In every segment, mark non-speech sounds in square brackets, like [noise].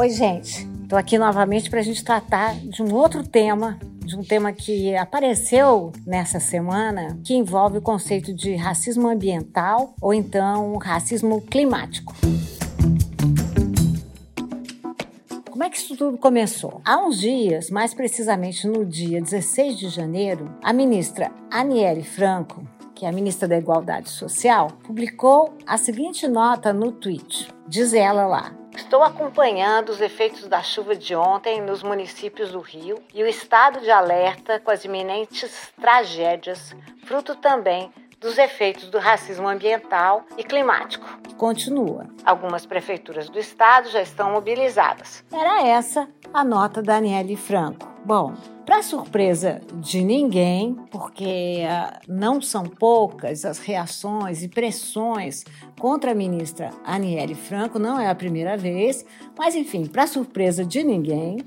Oi, gente. Estou aqui novamente para a gente tratar de um outro tema, de um tema que apareceu nessa semana, que envolve o conceito de racismo ambiental ou então racismo climático. Como é que isso tudo começou? Há uns dias, mais precisamente no dia 16 de janeiro, a ministra Aniele Franco, que é a ministra da Igualdade Social, publicou a seguinte nota no tweet. Diz ela lá: Estou acompanhando os efeitos da chuva de ontem nos municípios do Rio e o estado de alerta com as iminentes tragédias, fruto também dos efeitos do racismo ambiental e climático. Continua. Algumas prefeituras do estado já estão mobilizadas. Era essa a nota da Aniele Franco. Bom, para surpresa de ninguém, porque uh, não são poucas as reações e pressões contra a ministra Aniele Franco, não é a primeira vez, mas enfim, para surpresa de ninguém,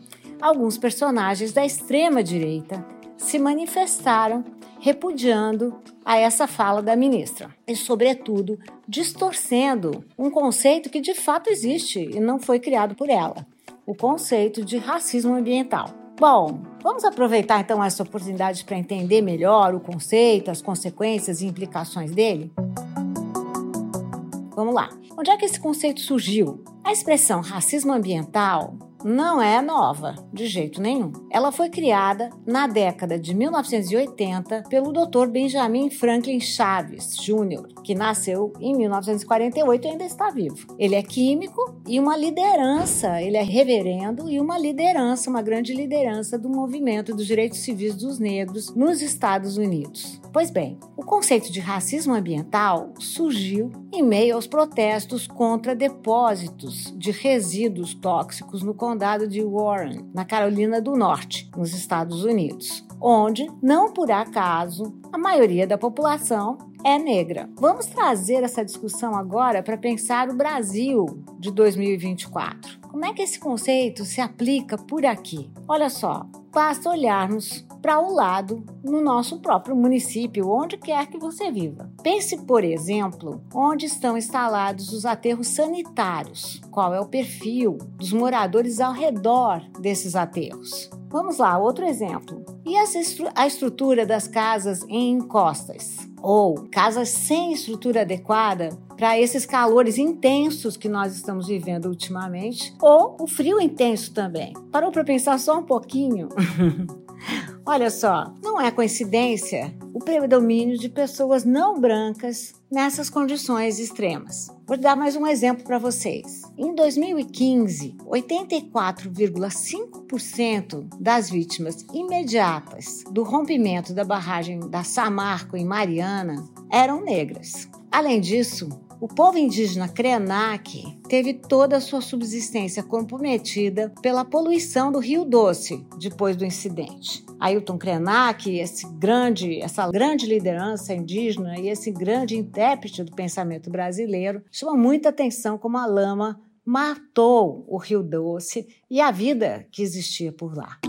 alguns personagens da extrema-direita se manifestaram repudiando a essa fala da ministra e, sobretudo, distorcendo um conceito que de fato existe e não foi criado por ela: o conceito de racismo ambiental. Bom, vamos aproveitar então essa oportunidade para entender melhor o conceito, as consequências e implicações dele? Vamos lá. Onde é que esse conceito surgiu? A expressão racismo ambiental não é nova, de jeito nenhum. Ela foi criada na década de 1980 pelo Dr. Benjamin Franklin Chaves Jr., que nasceu em 1948 e ainda está vivo. Ele é químico e uma liderança, ele é reverendo e uma liderança, uma grande liderança do movimento dos direitos civis dos negros nos Estados Unidos. Pois bem, o conceito de racismo ambiental surgiu em meio aos protestos contra depósitos de resíduos tóxicos no condado de Warren, na Carolina do Norte, nos Estados Unidos, onde, não por acaso, a maioria da população é negra. Vamos trazer essa discussão agora para pensar o Brasil de 2024. Como é que esse conceito se aplica por aqui? Olha só, basta olharmos para o lado no nosso próprio município, onde quer que você viva. Pense, por exemplo, onde estão instalados os aterros sanitários, qual é o perfil dos moradores ao redor desses aterros. Vamos lá, outro exemplo. E a estrutura das casas em encostas? Ou casas sem estrutura adequada para esses calores intensos que nós estamos vivendo ultimamente, ou o frio intenso também. Parou para pensar só um pouquinho? [laughs] Olha só, não é coincidência o predomínio de pessoas não brancas nessas condições extremas. Vou dar mais um exemplo para vocês. Em 2015, 84,5% das vítimas imediatas do rompimento da barragem da Samarco em Mariana eram negras. Além disso, o povo indígena Krenak teve toda a sua subsistência comprometida pela poluição do Rio Doce depois do incidente. Ailton Krenak, esse grande, essa grande liderança indígena e esse grande intérprete do pensamento brasileiro, chama muita atenção como a lama matou o Rio Doce e a vida que existia por lá.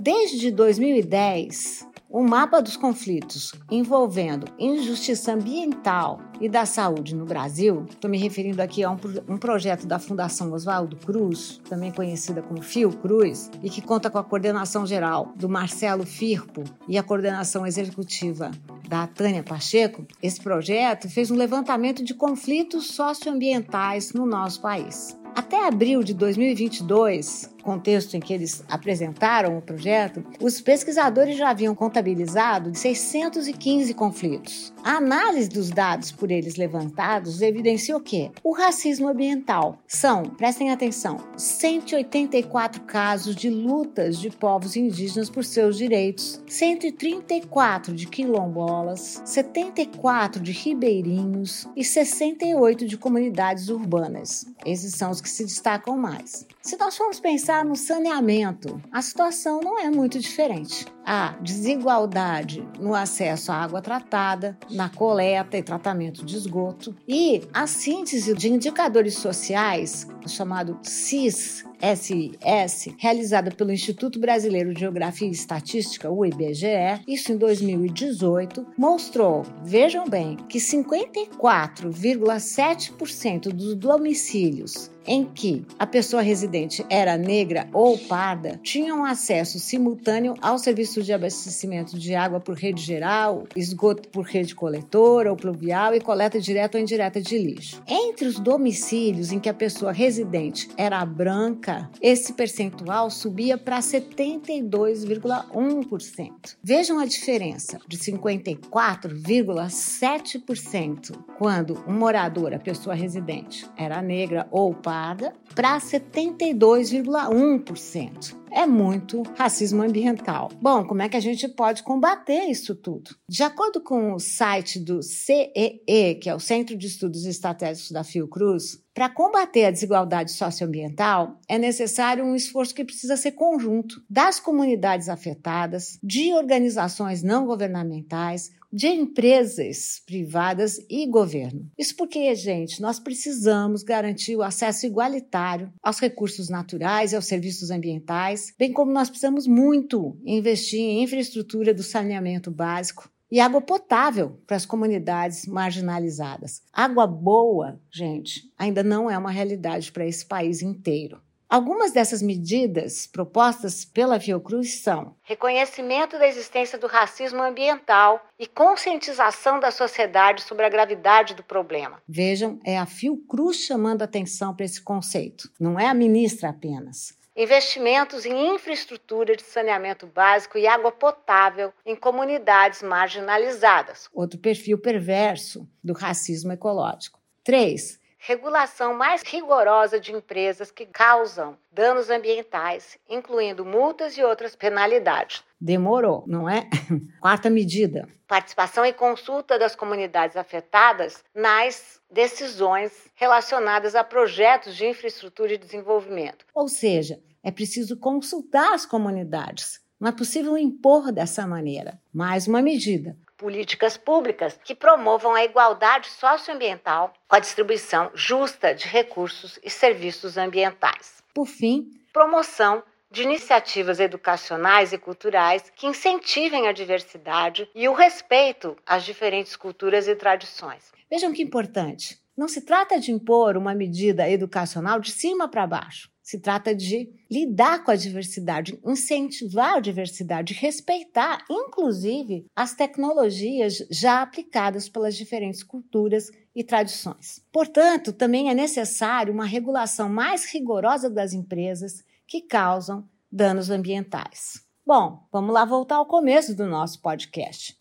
Desde 2010, o mapa dos conflitos envolvendo injustiça ambiental e da saúde no Brasil, estou me referindo aqui a um, um, projeto da Fundação Oswaldo Cruz, também conhecida como Fiocruz, e que conta com a coordenação geral do Marcelo Firpo e a coordenação executiva da Tânia Pacheco. Esse projeto fez um levantamento de conflitos socioambientais no nosso país. Até abril de 2022, contexto em que eles apresentaram o projeto, os pesquisadores já haviam contabilizado 615 conflitos. A análise dos dados por eles levantados evidenciou que o racismo ambiental são, prestem atenção, 184 casos de lutas de povos indígenas por seus direitos, 134 de quilombolas, 74 de ribeirinhos e 68 de comunidades urbanas. Esses são os que se destacam mais. Se nós formos pensar no saneamento, a situação não é muito diferente. A desigualdade no acesso à água tratada, na coleta e tratamento de esgoto. E a síntese de indicadores sociais, chamado CIS, SIS, realizada pelo Instituto Brasileiro de Geografia e Estatística, o IBGE, isso em 2018, mostrou, vejam bem, que 54,7% dos domicílios em que a pessoa residente era negra ou parda tinham acesso simultâneo ao serviço de abastecimento de água por rede geral, esgoto por rede coletora ou pluvial e coleta direta ou indireta de lixo. Entre os domicílios em que a pessoa residente era branca, esse percentual subia para 72,1%. Vejam a diferença de 54,7% quando um morador, a pessoa residente, era negra ou parda para 72,1%. É muito racismo ambiental. Bom, como é que a gente pode combater isso tudo? De acordo com o site do CEE, que é o Centro de Estudos Estratégicos da Fiocruz, para combater a desigualdade socioambiental, é necessário um esforço que precisa ser conjunto das comunidades afetadas, de organizações não governamentais, de empresas privadas e governo. Isso porque, gente, nós precisamos garantir o acesso igualitário aos recursos naturais e aos serviços ambientais, bem como nós precisamos muito investir em infraestrutura do saneamento básico, e água potável para as comunidades marginalizadas. Água boa, gente, ainda não é uma realidade para esse país inteiro. Algumas dessas medidas propostas pela Fiocruz são reconhecimento da existência do racismo ambiental e conscientização da sociedade sobre a gravidade do problema. Vejam, é a Fiocruz chamando atenção para esse conceito, não é a ministra apenas investimentos em infraestrutura de saneamento básico e água potável em comunidades marginalizadas. Outro perfil perverso do racismo ecológico. 3 regulação mais rigorosa de empresas que causam danos ambientais, incluindo multas e outras penalidades. Demorou, não é? [laughs] Quarta medida: participação e consulta das comunidades afetadas nas decisões relacionadas a projetos de infraestrutura e desenvolvimento. Ou seja, é preciso consultar as comunidades. Não é possível impor dessa maneira. Mais uma medida: políticas públicas que promovam a igualdade socioambiental com a distribuição justa de recursos e serviços ambientais. Por fim, promoção de iniciativas educacionais e culturais que incentivem a diversidade e o respeito às diferentes culturas e tradições. Vejam que importante. Não se trata de impor uma medida educacional de cima para baixo. Se trata de lidar com a diversidade, incentivar a diversidade, respeitar, inclusive, as tecnologias já aplicadas pelas diferentes culturas e tradições. Portanto, também é necessário uma regulação mais rigorosa das empresas que causam danos ambientais. Bom, vamos lá voltar ao começo do nosso podcast.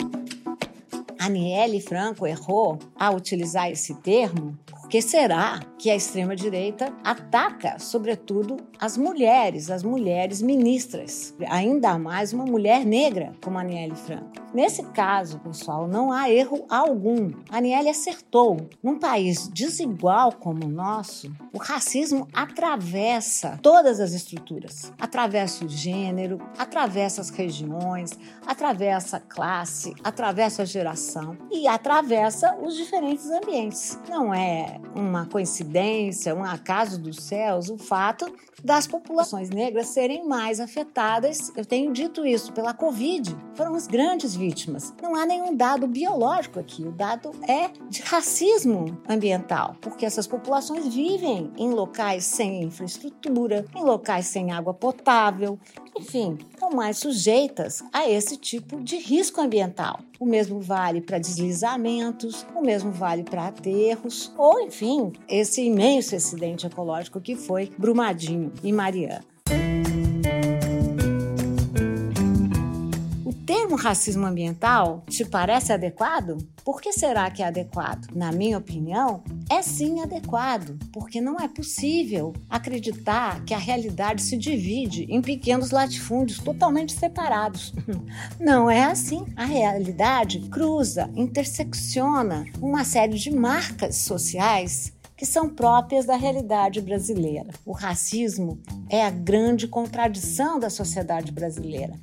Aniele Franco errou ao utilizar esse termo que será que a extrema-direita ataca, sobretudo, as mulheres, as mulheres ministras, ainda mais uma mulher negra como a Aniele Franco? Nesse caso, pessoal, não há erro algum. A Aniele acertou. Num país desigual como o nosso, o racismo atravessa todas as estruturas. Atravessa o gênero, atravessa as regiões, atravessa a classe, atravessa a geração e atravessa os diferentes ambientes. Não é uma coincidência, um acaso dos céus, o fato das populações negras serem mais afetadas, eu tenho dito isso, pela Covid. Foram as grandes vítimas. Não há nenhum dado biológico aqui, o dado é de racismo ambiental, porque essas populações vivem em locais sem infraestrutura, em locais sem água potável, enfim, estão mais sujeitas a esse tipo de risco ambiental. O mesmo vale para deslizamentos, o mesmo vale para aterros, ou enfim, esse imenso acidente ecológico que foi Brumadinho e Mariana. Termo racismo ambiental te parece adequado? Por que será que é adequado? Na minha opinião, é sim adequado, porque não é possível acreditar que a realidade se divide em pequenos latifúndios totalmente separados. [laughs] Não é assim. A realidade cruza, intersecciona uma série de marcas sociais que são próprias da realidade brasileira. O racismo é a grande contradição da sociedade brasileira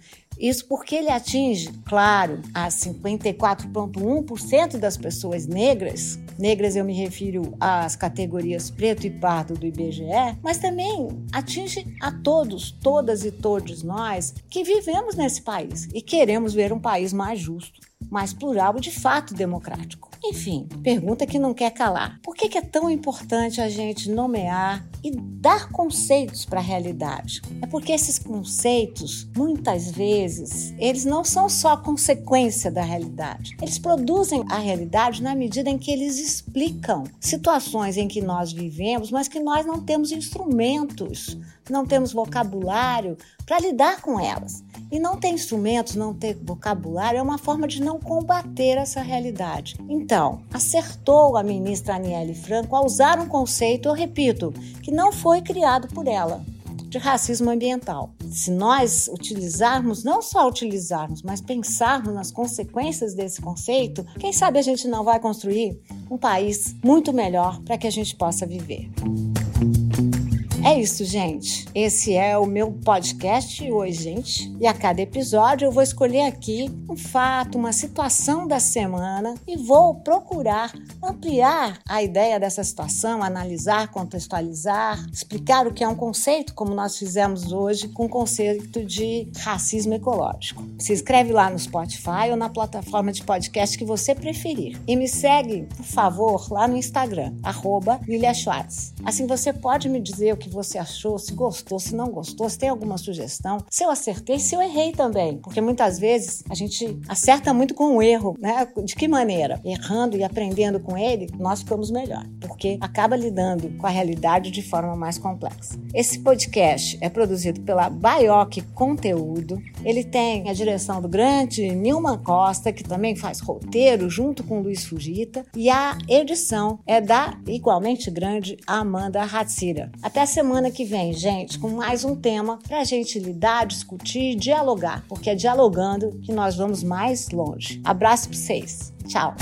Isso porque ele atinge, claro, a 54,1% das pessoas negras. Negras eu me refiro às categorias preto e pardo do IBGE, mas também atinge a todos, todas e todos nós que vivemos nesse país e queremos ver um país mais justo, mais plural e de fato democrático. Enfim, pergunta que não quer calar. Por que, é tão importante a gente nomear e dar conceitos para a realidade? É porque esses conceitos, muitas vezes, eles não são só consequência da realidade. Eles produzem a realidade na medida em que eles explicam situações em que nós vivemos, mas que nós não temos instrumentos, não temos vocabulário para lidar com elas. E não ter instrumentos, não ter vocabulário é uma forma de não combater essa realidade. Então, acertou a ministra Aniele Franco a usar um conceito, eu repito, que não foi criado por ela, de racismo ambiental. Se nós utilizarmos, não só utilizarmos, mas pensarmos nas consequências desse conceito, quem sabe a gente não vai construir um país muito melhor para que a gente possa viver. É isso, gente. Esse é o meu podcast hoje, gente. E a cada episódio eu vou escolher aqui um fato, uma situação da semana e vou procurar ampliar a ideia dessa situação, analisar, contextualizar, explicar o que é um conceito, como nós fizemos hoje com o conceito de racismo ecológico. Se inscreve lá no Spotify ou na plataforma de podcast que você preferir. E me segue, por favor, lá no Instagram, arroba Lilia Schwartz. Assim você pode me dizer o que você achou, se gostou, se não gostou, se tem alguma sugestão, se eu acertei, se eu errei também. Porque muitas vezes a gente acerta muito com o erro, né? De que maneira? Errando e aprendendo com ele, nós ficamos melhor, porque acaba lidando com a realidade de forma mais complexa. Esse podcast é produzido pela Baioc Conteúdo. Ele tem a direção do grande Nilman Costa, que também faz roteiro junto com Luiz Fugita, e a edição é da igualmente grande Amanda Hatsira. Até a semana que vem, gente, com mais um tema para a gente lidar, discutir, dialogar, porque é dialogando que nós vamos mais longe. Abraço para vocês. Tchau.